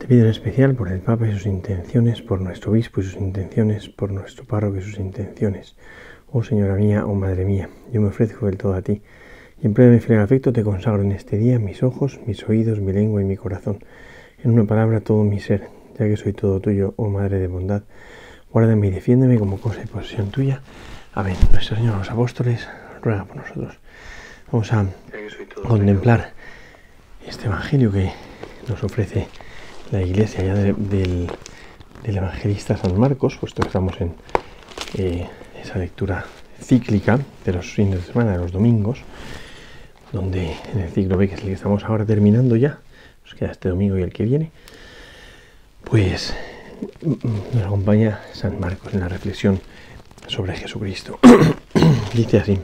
Te pido en especial por el Papa y sus intenciones, por nuestro obispo y sus intenciones, por nuestro párroco y sus intenciones. Oh Señora mía, oh Madre mía, yo me ofrezco del todo a ti, y en pleno mi fiel afecto te consagro en este día mis ojos, mis oídos, mi lengua y mi corazón, en una palabra todo mi ser, ya que soy todo tuyo, oh Madre de bondad. Guárdame y defiéndeme como cosa y posesión tuya. Amén. Nuestro Señor, los apóstoles, ruega por nosotros. Vamos a contemplar este Evangelio que nos ofrece la iglesia ya del, evangelista San Marcos, puesto que estamos en eh, esa lectura cíclica de los fines de semana, de los domingos, donde en el ciclo B, que es el que estamos ahora terminando ya, nos queda este domingo y el que viene, pues nos acompaña San Marcos en la reflexión sobre Jesucristo. Dice así.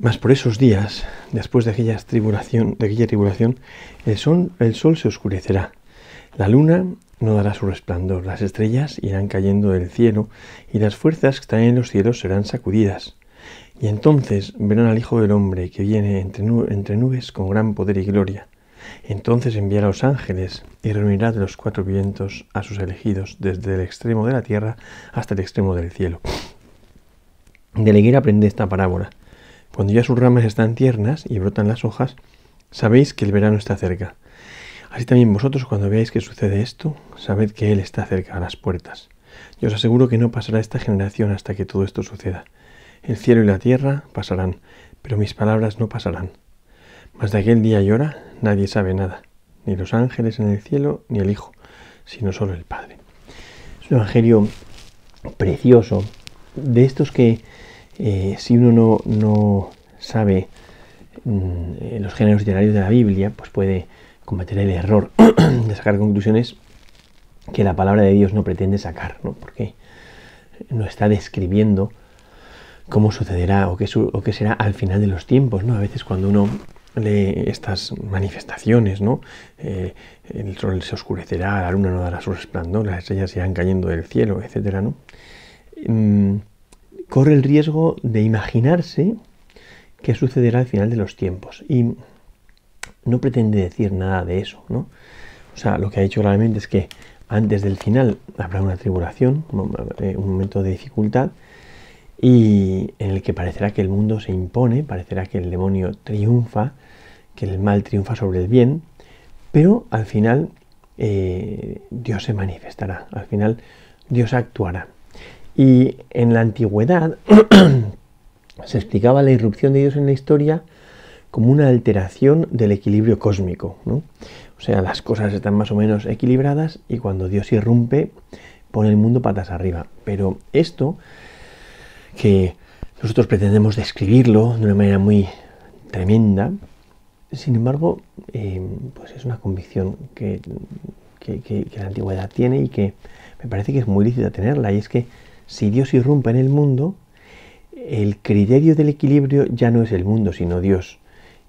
Mas por esos días, después de aquella tribulación, de aquella tribulación, el sol, se oscurecerá, la luna no dará su resplandor, las estrellas irán cayendo del cielo, y las fuerzas que están en los cielos serán sacudidas. Y entonces verán al Hijo del Hombre que viene entre, entre nubes con gran poder y gloria. Entonces enviará a los ángeles y reunirá de los cuatro vientos a sus elegidos, desde el extremo de la tierra hasta el extremo del cielo. De la higuera aprende esta parábola. Cuando ya sus ramas están tiernas y brotan las hojas, sabéis que el verano está cerca. Así también vosotros cuando veáis que sucede esto, sabed que Él está cerca a las puertas. Yo os aseguro que no pasará esta generación hasta que todo esto suceda. El cielo y la tierra pasarán, pero mis palabras no pasarán. Mas de aquel día y hora nadie sabe nada, ni los ángeles en el cielo, ni el Hijo, sino solo el Padre. Es un evangelio precioso, de estos que eh, si uno no, sabe mm, los géneros literarios de la Biblia, pues puede cometer el error de sacar conclusiones que la palabra de Dios no pretende sacar, ¿no? porque no está describiendo cómo sucederá o qué, o qué será al final de los tiempos. ¿no? A veces cuando uno lee estas manifestaciones, ¿no? Eh, el sol se oscurecerá, la luna no dará su resplandor, las estrellas irán cayendo del cielo, etc. ¿no? Mm, corre el riesgo de imaginarse qué sucederá al final de los tiempos. Y no pretende decir nada de eso, ¿no? O sea, lo que ha dicho claramente es que antes del final habrá una tribulación, un eh, momento de dificultad, y en el que parecerá que el mundo se impone, parecerá que el demonio triunfa, que el mal triunfa sobre el bien, pero al final eh, Dios se manifestará, al final Dios actuará. Y en la antigüedad se explicaba la irrupción de Dios en la historia como una alteración del equilibrio cósmico. O sea, las cosas están más o menos equilibradas y cuando Dios irrumpe pone el mundo patas arriba. Pero esto, que nosotros pretendemos describirlo de una manera muy tremenda, sin embargo, eh, pues es una convicción que, que la antigüedad tiene y que me parece que es muy lícita tenerla, y es que si Dios irrumpe en el mundo, el criterio del equilibrio ya no es el mundo, sino Dios.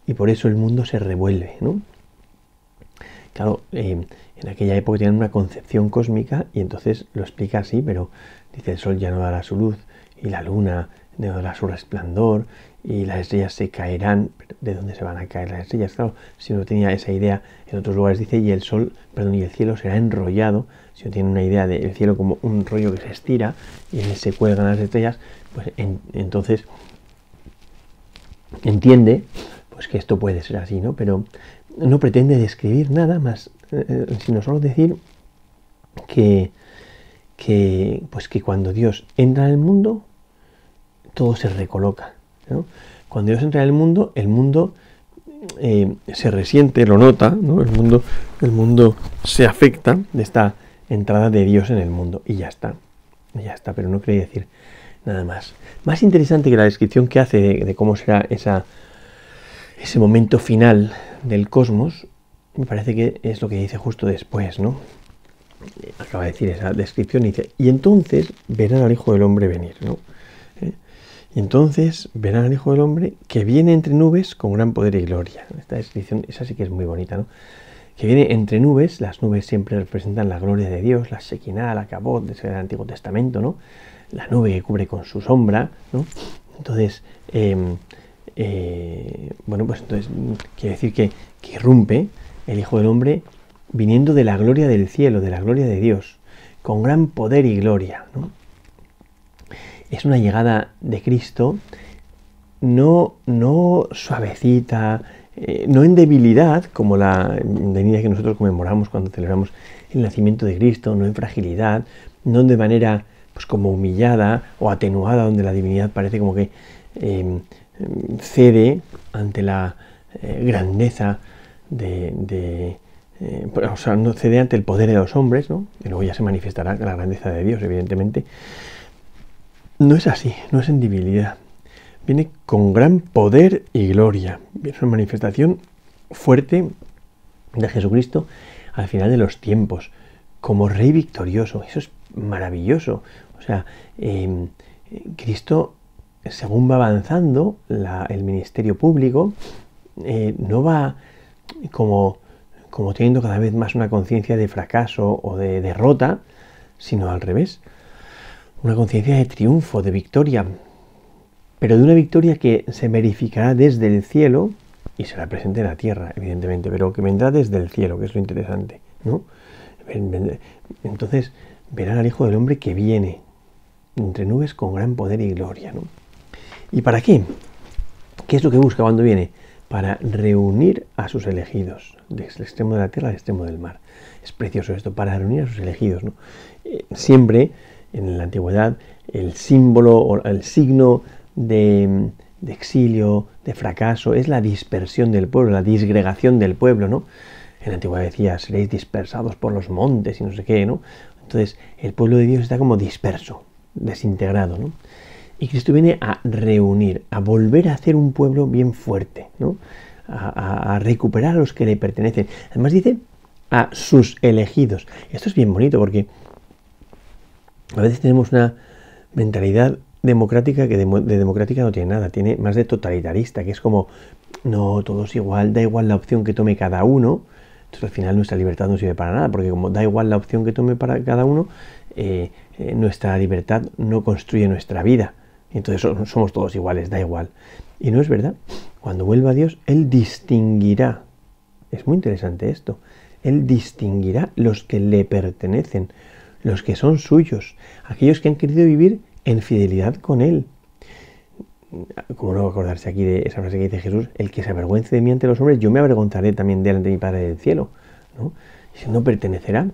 Y por eso el mundo se revuelve. ¿no? Claro, eh, en aquella época tenían una concepción cósmica y entonces lo explica así, pero dice el sol ya no dará su luz y la luna no dará su resplandor y las estrellas se caerán. ¿De dónde se van a caer las estrellas? Claro, si uno tenía esa idea, en otros lugares dice, y el sol, perdón, y el cielo será enrollado. Si uno tiene una idea del cielo como un rollo que se estira y se cuelgan las estrellas, pues entonces entiende pues que esto puede ser así, ¿no? Pero no pretende describir nada más, eh, eh, sino solo decir que, que, pues que cuando Dios entra en el mundo, todo se recoloca. Cuando Dios entra en el mundo, el mundo eh, se resiente, lo nota, ¿no? el, mundo, el mundo se afecta de esta entrada de Dios en el mundo y ya está, ya está, pero no quería decir nada más. Más interesante que la descripción que hace de, cómo será ese momento final del cosmos, me parece que es lo que dice justo después, ¿no? acaba de decir esa descripción, y dice, y entonces verán al Hijo del Hombre venir, ¿no? ¿Eh? Y entonces verán al Hijo del Hombre que viene entre nubes con gran poder y gloria. Esta descripción, esa sí que es muy bonita, ¿no? Que viene entre nubes, las nubes siempre representan la gloria de Dios, la Shekinah, la Kabot, desde el Antiguo Testamento, ¿no? La nube que cubre con su sombra, ¿no? Entonces, em, eh, bueno, pues entonces quiere decir que, que irrumpe el Hijo del Hombre viniendo de la gloria del cielo, de la gloria de Dios, con gran poder y gloria. Es una llegada de Cristo no, no suavecita, eh, no en debilidad, como la venida que nosotros conmemoramos cuando celebramos el nacimiento de Cristo, no en fragilidad, no de manera pues como humillada o atenuada, donde la divinidad parece como que em, cede ante la eh, grandeza de eh, o sea, no cede ante el poder de los hombres, ¿no? Y luego ya se manifestará la grandeza de Dios, evidentemente. No es así, no es en debilidad. Viene con gran poder y gloria. Es una manifestación fuerte de Jesucristo al final de los tiempos, como Rey victorioso. Eso es maravilloso. O sea, em, Cristo, según va avanzando el ministerio público, eh, no va como como teniendo cada vez más una conciencia de fracaso o de derrota, sino al revés, una conciencia de triunfo, de victoria, pero de una victoria que se verificará desde el cielo y será presente en la tierra, evidentemente, pero que vendrá desde el cielo, que es lo interesante, ¿no? Entonces verán al Hijo del Hombre que viene entre nubes con gran poder y gloria, ¿no? ¿Y para qué? ¿Qué es lo que busca cuando viene? para reunir a sus elegidos, desde el extremo de la tierra al extremo del mar. Es precioso esto, para reunir a sus elegidos. Eh, siempre en la antigüedad el símbolo o el signo de, exilio, de fracaso, es la dispersión del pueblo, la disgregación del pueblo. ¿no? En la antigüedad decía, seréis dispersados por los montes y no sé qué. ¿no? Entonces el pueblo de Dios está como disperso, desintegrado. ¿no? Y Cristo viene a reunir, a volver a hacer un pueblo bien fuerte, ¿no? a, recuperar a los que le pertenecen. Además dice a sus elegidos. Esto es bien bonito porque a veces tenemos una mentalidad democrática que de, democrática no tiene nada, tiene más de totalitarista, que es como, no, todos igual, da igual la opción que tome cada uno. Entonces al final nuestra libertad no sirve para nada, porque como da igual la opción que tome para cada uno, eh, eh, nuestra libertad no construye nuestra vida. Entonces somos todos iguales, da igual. Y no es verdad. Cuando vuelva Dios, Él distinguirá. Es muy interesante esto. Él distinguirá los que le pertenecen, los que son suyos, aquellos que han querido vivir en fidelidad con Él. Como no acordarse aquí de esa frase que dice Jesús, el que se avergüence de mí ante los hombres, yo me avergonzaré también delante de mi Padre del cielo. ¿no? Si no pertenecerá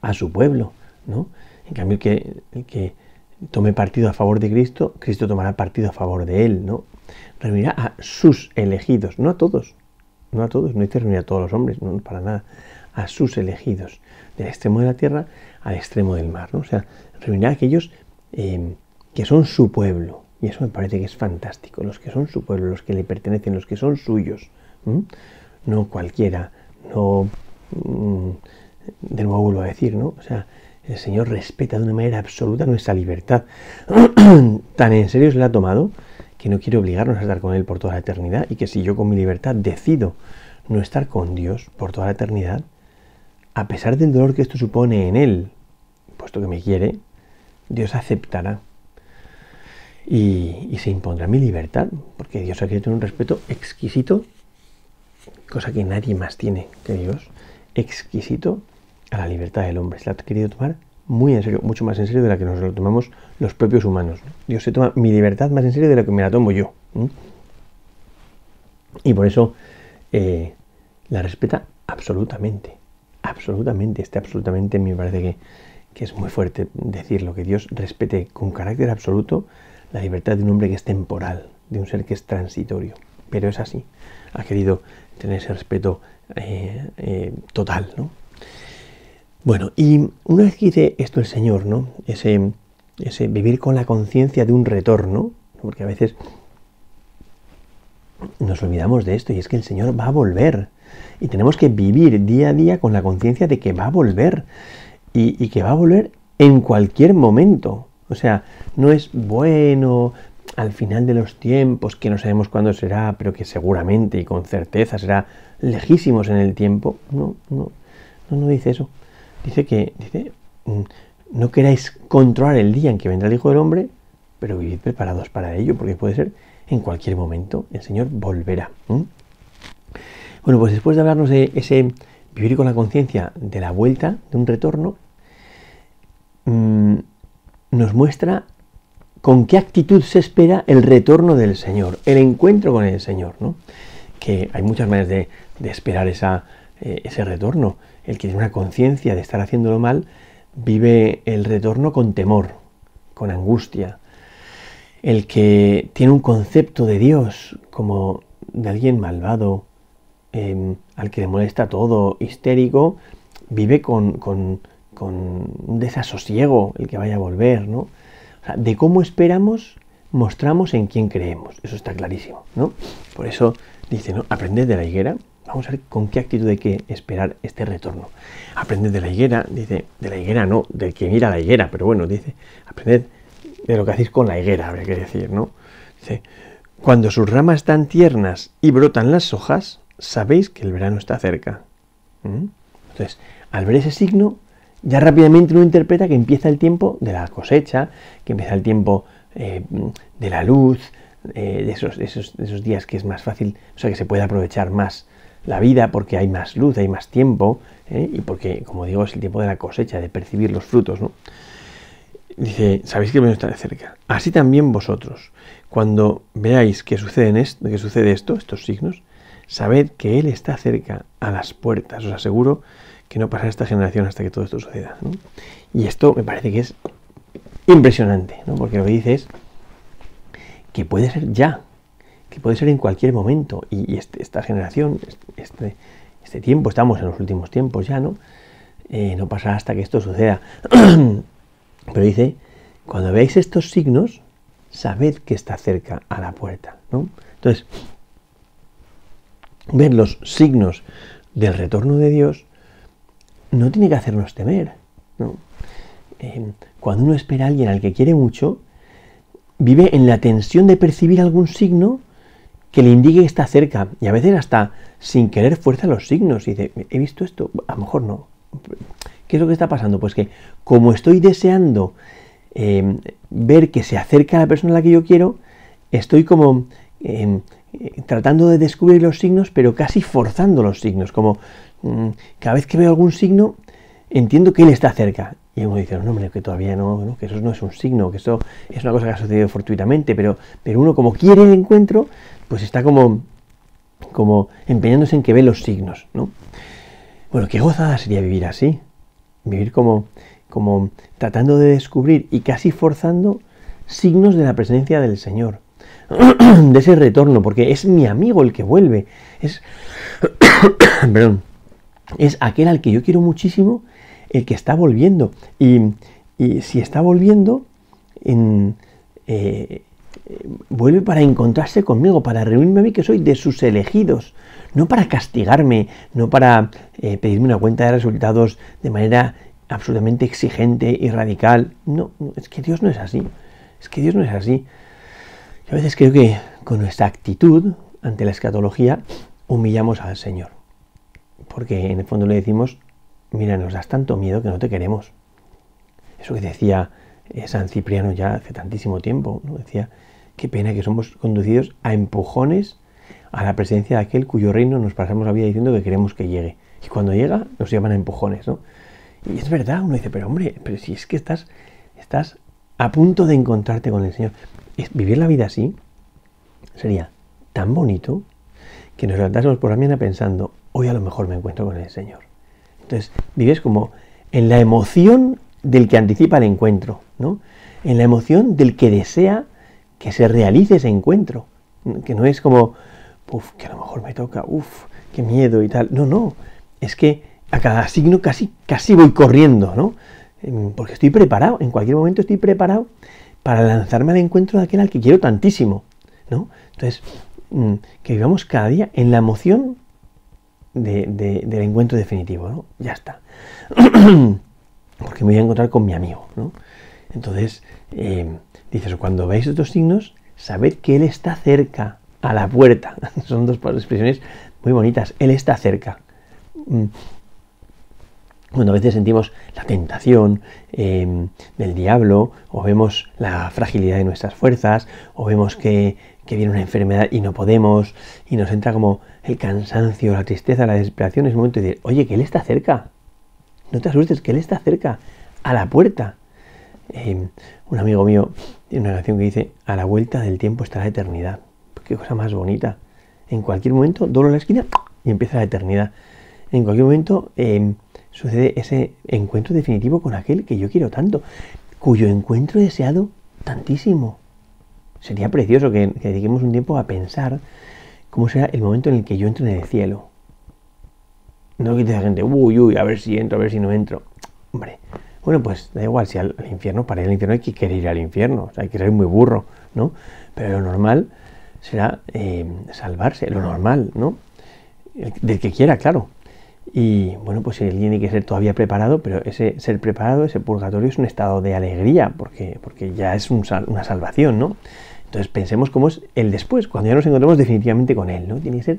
a su pueblo. ¿no? En cambio, el que tome partido a favor de Cristo, Cristo tomará partido a favor de él, ¿no? Reunirá a sus elegidos, no a todos, no a todos, no dice reunir a todos los hombres, no para nada, a sus elegidos, del extremo de la tierra al extremo del mar, ¿no? O sea, reunirá a aquellos eh, que son su pueblo, y eso me parece que es fantástico, los que son su pueblo, los que le pertenecen, los que son suyos, no cualquiera, no, mm, de nuevo vuelvo a decir, ¿no? O sea, el Señor respeta de una manera absoluta nuestra libertad. Tan en serio se la ha tomado que no quiere obligarnos a estar con Él por toda la eternidad y que si yo con mi libertad decido no estar con Dios por toda la eternidad, a pesar del dolor que esto supone en Él, puesto que me quiere, Dios aceptará y, se impondrá mi libertad, porque Dios ha querido tener un respeto exquisito, cosa que nadie más tiene que Dios, exquisito a la libertad del hombre. Se la ha querido tomar muy en serio, mucho más en serio de la que nos lo tomamos los propios humanos. Dios se toma mi libertad más en serio de la que me la tomo yo. Y por eso eh, la respeta absolutamente. Absolutamente. Este absolutamente me parece que, que es muy fuerte decirlo, que Dios respete con carácter absoluto la libertad de un hombre que es temporal, de un ser que es transitorio. Pero es así. Ha querido tener ese respeto eh, eh, total, ¿no? Bueno, y una vez que dice esto el Señor, ¿no? Ese, ese vivir con la conciencia de un retorno, porque a veces nos olvidamos de esto y es que el Señor va a volver. Y tenemos que vivir día a día con la conciencia de que va a volver. Y, que va a volver en cualquier momento. O sea, no es bueno al final de los tiempos, que no sabemos cuándo será, pero que seguramente y con certeza será lejísimos en el tiempo. No, no, no, no dice eso. Dice que, dice, mm, no queráis controlar el día en que vendrá el Hijo del Hombre, pero vivid preparados para ello, porque puede ser en cualquier momento. El Señor volverá. Bueno, pues después de hablarnos de ese vivir con la conciencia de la vuelta, de un retorno, mm, nos muestra con qué actitud se espera el retorno del Señor, el encuentro con el Señor, ¿no? Que hay muchas maneras de, esperar esa, eh, ese retorno. El que tiene una conciencia de estar haciéndolo mal, vive el retorno con temor, con angustia. El que tiene un concepto de Dios como de alguien malvado, em, al que le molesta todo, histérico, vive con, con, un desasosiego el que vaya a volver, ¿no? de cómo esperamos, mostramos en quién creemos. Eso está clarísimo, ¿no? Por eso dice, ¿no? Aprended de la higuera. Vamos a ver con qué actitud hay que esperar este retorno. Aprended de la higuera, dice, de la higuera no, del que mira la higuera, pero bueno, dice, aprended de lo que hacéis con la higuera, habría que decir, ¿no? Dice, cuando sus ramas están tiernas y brotan las hojas, sabéis que el verano está cerca. ¿Mm? Entonces, al ver ese signo, ya rápidamente uno interpreta que empieza el tiempo de la cosecha, que empieza el tiempo eh, de la luz, eh, de, esos, esos, días que es más fácil, o sea, que se puede aprovechar más la vida porque hay más luz, hay más tiempo, ¿eh? y porque, como digo, es el tiempo de la cosecha, de percibir los frutos, ¿no? Dice, sabéis que el está de cerca. Así también vosotros, cuando veáis que sucede, esto, que sucede esto, estos signos, sabed que Él está cerca a las puertas. Os aseguro que no pasará esta generación hasta que todo esto suceda. Y esto me parece que es impresionante, ¿no? porque lo que dice es que puede ser ya, que puede ser en cualquier momento. Y, este, esta generación, este, este, tiempo, estamos en los últimos tiempos ya, ¿no? Eh, no pasará hasta que esto suceda. Pero dice, cuando veáis estos signos, sabed que está cerca a la puerta. ¿no? Entonces, ver los signos del retorno de Dios no tiene que hacernos temer. Eh, cuando uno espera a alguien al que quiere mucho, vive en la tensión de percibir algún signo que le indique que está cerca. Y a veces hasta sin querer fuerza los signos. Y dice, he visto esto, a lo mejor no. ¿Qué es lo que está pasando? Pues que como estoy deseando em, ver que se acerca a la persona a la que yo quiero, estoy como em, tratando de descubrir los signos, pero casi forzando los signos. Como cada vez que veo algún signo, entiendo que él está cerca. Y uno dice, no, hombre, que todavía no, que eso no es un signo, que eso es una cosa que ha sucedido fortuitamente, pero, pero uno como quiere el encuentro, pues está como, como empeñándose en que ve los signos, ¿no? Bueno, qué gozada sería vivir así, vivir como, como tratando de descubrir y casi forzando signos de la presencia del Señor, de ese retorno, porque es mi amigo el que vuelve, es, perdón, es aquel al que yo quiero muchísimo, el que está volviendo. Y, si está volviendo, eh, vuelve para encontrarse conmigo, para reunirme a mí que soy de sus elegidos, no para castigarme, no para eh, pedirme una cuenta de resultados de manera absolutamente exigente y radical. No, es que Dios no es así. Es que Dios no es así. Yo a veces creo que con nuestra actitud ante la escatología humillamos al Señor porque en el fondo le decimos, mira, nos das tanto miedo que no te queremos. Eso que decía eh, San Cipriano ya hace tantísimo tiempo, ¿no? decía, qué pena que somos conducidos a empujones a la presencia de aquel cuyo reino nos pasamos la vida diciendo que queremos que llegue. Y cuando llega nos llaman a empujones, ¿no? Y es verdad, uno dice, pero hombre, pero si es que estás, estás a punto de encontrarte con el Señor. vivir la vida así sería tan bonito que nos levantásemos por la mañana pensando, hoy a lo mejor me encuentro con el Señor. Entonces, vives como en la emoción del que anticipa el encuentro, ¿no? En la emoción del que desea que se realice ese encuentro, que no es como, uff, que a lo mejor me toca, uff, qué miedo y tal. No, no, es que a cada signo casi, casi voy corriendo, ¿no? Em, porque estoy preparado, en cualquier momento estoy preparado para lanzarme al encuentro de aquel al que quiero tantísimo, ¿no? Entonces, que vivamos cada día en la emoción del encuentro definitivo, ¿no? Ya está. Porque me voy a encontrar con mi amigo, ¿no? Entonces, eh, dices, cuando veis estos signos, sabed que Él está cerca, a la puerta. Son dos expresiones muy bonitas. Él está cerca. Mm. Cuando a veces sentimos la tentación em, del diablo, o vemos la fragilidad de nuestras fuerzas, o vemos que, que, viene una enfermedad y no podemos, y nos entra como el cansancio, la tristeza, la desesperación, es momento de decir, oye, que Él está cerca. No te asustes, que Él está cerca, a la puerta. Em, un amigo mío tiene una canción que dice, a la vuelta del tiempo está la eternidad. Qué cosa más bonita. En cualquier momento doblo la esquina y empieza la eternidad. En cualquier momento em, sucede ese encuentro definitivo con aquel que yo quiero tanto, cuyo encuentro he deseado tantísimo. Sería precioso que, dediquemos un tiempo a pensar cómo será el momento en el que yo entre en el cielo. No que te la gente, uy, uy, a ver si entro, a ver si no entro. Hombre, bueno, pues da igual, si al, infierno, para ir al infierno hay que querer ir al infierno, o sea, hay que ser muy burro, ¿no? Pero lo normal será eh, salvarse, lo normal, ¿no? del que quiera, claro. Y bueno, pues él tiene que ser todavía preparado, pero ese ser preparado, ese purgatorio es un estado de alegría, porque, porque ya es una salvación, ¿no? Entonces pensemos cómo es el después, cuando ya nos encontramos definitivamente con él, ¿no? Tiene que ser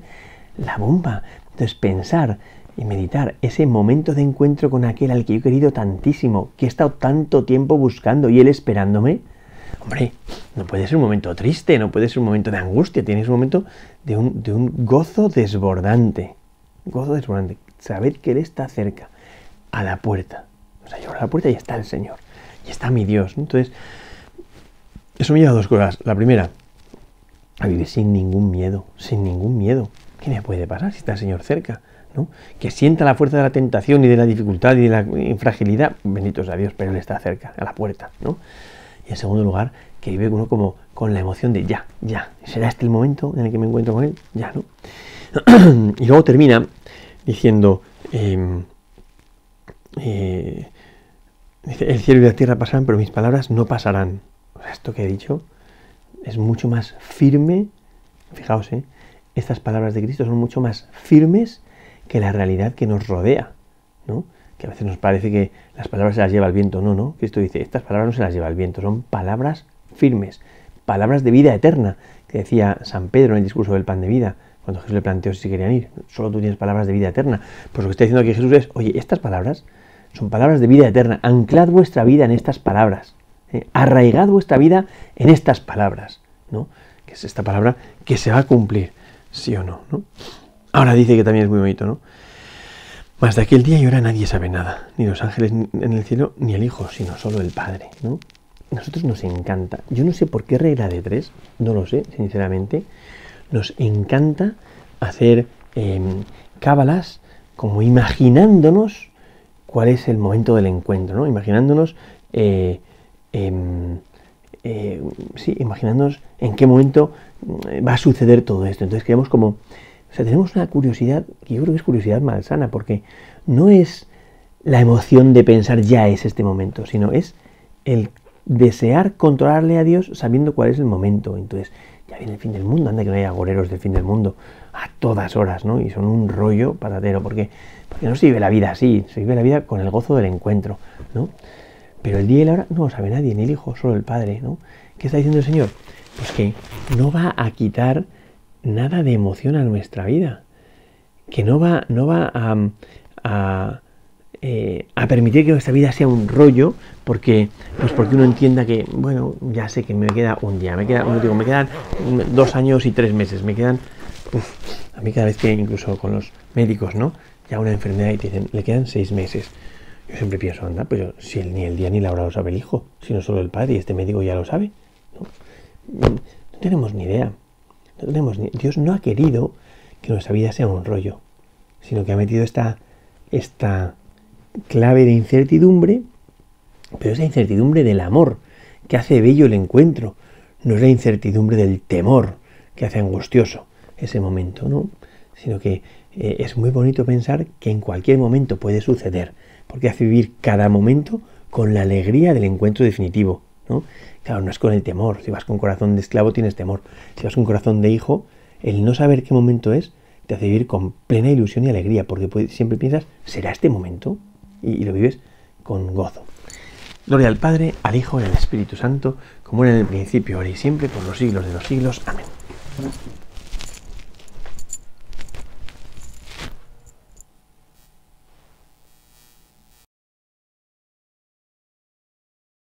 la bomba. Entonces pensar y meditar ese momento de encuentro con aquel al que yo he querido tantísimo, que he estado tanto tiempo buscando y él esperándome, Hombre, no puede ser un momento triste, no puede ser un momento de angustia, tienes un momento de un, gozo desbordante. Gozo desbordante. Saber que Él está cerca, a la puerta. O sea, yo abro la puerta y está el Señor. Y está mi Dios. Entonces, eso me lleva a dos cosas. La primera, a vivir sin ningún miedo, sin ningún miedo. ¿Qué me puede pasar si está el Señor cerca? ¿no? Que sienta la fuerza de la tentación y de la dificultad y de la fragilidad, bendito sea Dios, pero Él está cerca, a la puerta, ¿no? Y en segundo lugar, que vive uno como con la emoción de ya, ya, ¿será este el momento en el que me encuentro con él? Ya, ¿no? y luego termina diciendo, em, eh, el cielo y la tierra pasarán, pero mis palabras no pasarán. Esto que he dicho es mucho más firme, fijaos, ¿eh? estas palabras de Cristo son mucho más firmes que la realidad que nos rodea, ¿no? que a veces nos parece que las palabras se las lleva el viento. No, no. Cristo dice, estas palabras no se las lleva el viento, son palabras firmes, palabras de vida eterna, que decía San Pedro en el discurso del pan de vida, cuando Jesús le planteó si querían ir. Solo tú tienes palabras de vida eterna. Pues lo que está diciendo aquí Jesús es, oye, estas palabras son palabras de vida eterna. Anclad vuestra vida en estas palabras. ¿Eh? Arraigad vuestra vida en estas palabras. ¿no? Que es esta palabra que se va a cumplir, sí o no. ¿no? Ahora dice que también es muy bonito, ¿no? Mas de aquel día y ahora nadie sabe nada, ni los ángeles en el cielo, ni el Hijo, sino solo el Padre. ¿no? nosotros nos encanta, yo no sé por qué regla de tres, no lo sé, sinceramente, nos encanta hacer em, cábalas como imaginándonos cuál es el momento del encuentro, ¿no? Imaginándonos, eh, em, eh, sí, imaginándonos en qué momento mm, va a suceder todo esto. Entonces queremos como o sea, tenemos una curiosidad, que yo creo que es curiosidad malsana, porque no es la emoción de pensar ya es este momento, sino es el desear controlarle a Dios sabiendo cuál es el momento. Entonces, ya viene el fin del mundo, anda que no haya agoreros del fin del mundo a todas horas, ¿no? Y son un rollo patatero, porque, porque no se vive la vida así, se vive la vida con el gozo del encuentro, ¿no? Pero el día y la hora no lo sabe nadie, ni el Hijo, solo el Padre, ¿no? ¿Qué está diciendo el Señor? Pues que no va a quitar nada de emoción a nuestra vida, que no va, no va a, eh, a, permitir que nuestra vida sea un rollo, porque, pues porque uno entienda que, bueno, ya sé que me queda un día, me, queda, digo, me quedan dos años y tres meses, me quedan, a mí cada vez que incluso con los médicos, ¿no? Ya una enfermedad y te dicen, le quedan seis meses. Yo siempre pienso, anda, pero si el, ni el día ni la hora lo sabe el hijo, sino solo el padre, y este médico ya lo sabe. no tenemos ni idea. Dios no ha querido que nuestra vida sea un rollo, sino que ha metido esta, esta clave de incertidumbre, pero esa incertidumbre del amor, que hace bello el encuentro, no es la incertidumbre del temor, que hace angustioso ese momento, ¿no? Sino que eh, es muy bonito pensar que en cualquier momento puede suceder, porque hace vivir cada momento con la alegría del encuentro definitivo, ¿no? Claro, no es con el temor. Si vas con corazón de esclavo tienes temor. Si vas con corazón de hijo, el no saber qué momento es te hace vivir con plena ilusión y alegría, porque siempre piensas, ¿será este momento? Y, lo vives con gozo. Gloria al Padre, al Hijo y al Espíritu Santo, como era en el principio, ahora y siempre, por los siglos de los siglos. Amén.